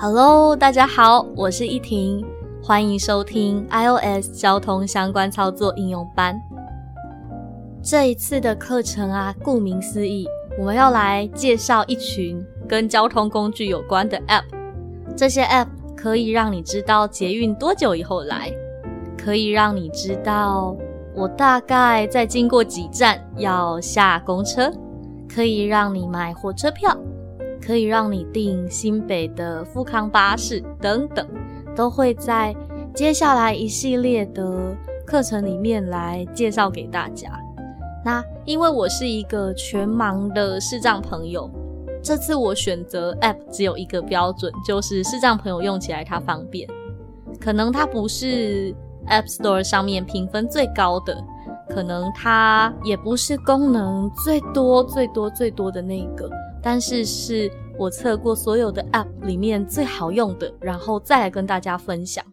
Hello，大家好，我是依婷，欢迎收听 iOS 交通相关操作应用班。这一次的课程啊，顾名思义，我们要来介绍一群跟交通工具有关的 App。这些 App 可以让你知道捷运多久以后来，可以让你知道我大概在经过几站要下公车，可以让你买火车票。可以让你订新北的富康巴士等等，都会在接下来一系列的课程里面来介绍给大家。那因为我是一个全盲的视障朋友，这次我选择 App 只有一个标准，就是视障朋友用起来它方便。可能它不是 App Store 上面评分最高的，可能它也不是功能最多最多最多的那个。但是是我测过所有的 App 里面最好用的，然后再来跟大家分享，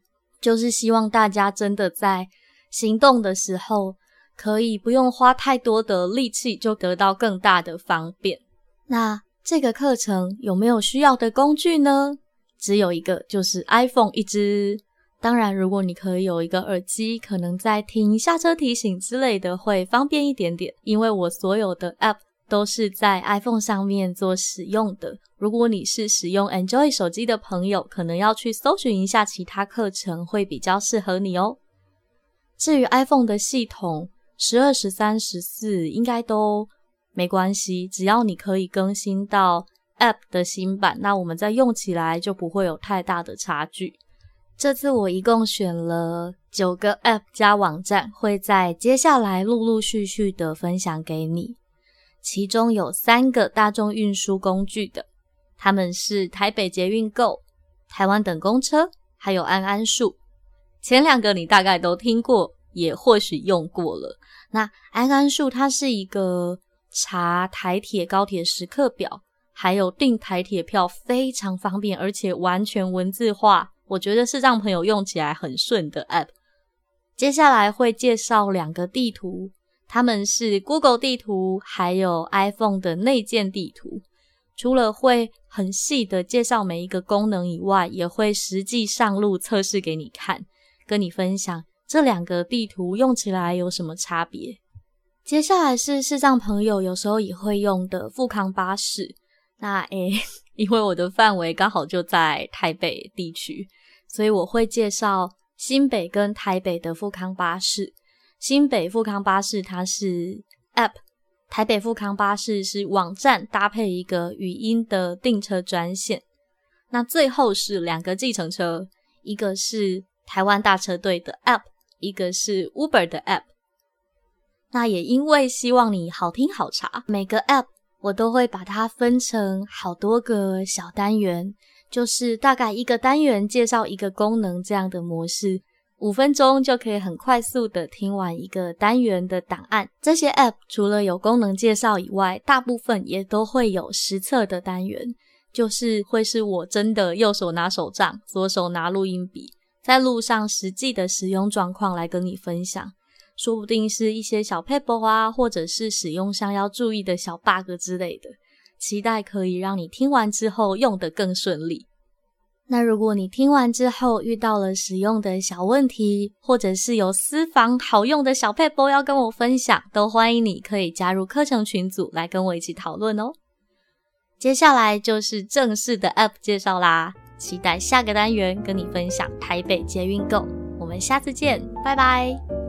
就是希望大家真的在行动的时候，可以不用花太多的力气，就得到更大的方便。那这个课程有没有需要的工具呢？只有一个，就是 iPhone 一支。当然，如果你可以有一个耳机，可能在听下车提醒之类的会方便一点点，因为我所有的 App。都是在 iPhone 上面做使用的。如果你是使用 Android 手机的朋友，可能要去搜寻一下其他课程，会比较适合你哦。至于 iPhone 的系统，十二、十三、十四应该都没关系，只要你可以更新到 App 的新版，那我们再用起来就不会有太大的差距。这次我一共选了九个 App 加网站，会在接下来陆陆续续的分享给你。其中有三个大众运输工具的，他们是台北捷运 Go、台湾等公车，还有安安数。前两个你大概都听过，也或许用过了。那安安数它是一个查台铁、高铁时刻表，还有订台铁票非常方便，而且完全文字化，我觉得是让朋友用起来很顺的 App。接下来会介绍两个地图。他们是 Google 地图，还有 iPhone 的内建地图。除了会很细的介绍每一个功能以外，也会实际上路测试给你看，跟你分享这两个地图用起来有什么差别。接下来是视障朋友有时候也会用的富康巴士。那诶，因为我的范围刚好就在台北地区，所以我会介绍新北跟台北的富康巴士。新北富康巴士它是 App，台北富康巴士是网站搭配一个语音的订车专线。那最后是两个计程车，一个是台湾大车队的 App，一个是 Uber 的 App。那也因为希望你好听好查，每个 App 我都会把它分成好多个小单元，就是大概一个单元介绍一个功能这样的模式。五分钟就可以很快速的听完一个单元的档案。这些 App 除了有功能介绍以外，大部分也都会有实测的单元，就是会是我真的右手拿手杖，左手拿录音笔，在路上实际的使用状况来跟你分享。说不定是一些小 paper 啊，或者是使用上要注意的小 bug 之类的，期待可以让你听完之后用得更顺利。那如果你听完之后遇到了使用的小问题，或者是有私房好用的小配播要跟我分享，都欢迎你可以加入课程群组来跟我一起讨论哦。接下来就是正式的 App 介绍啦，期待下个单元跟你分享台北捷运 Go，我们下次见，拜拜。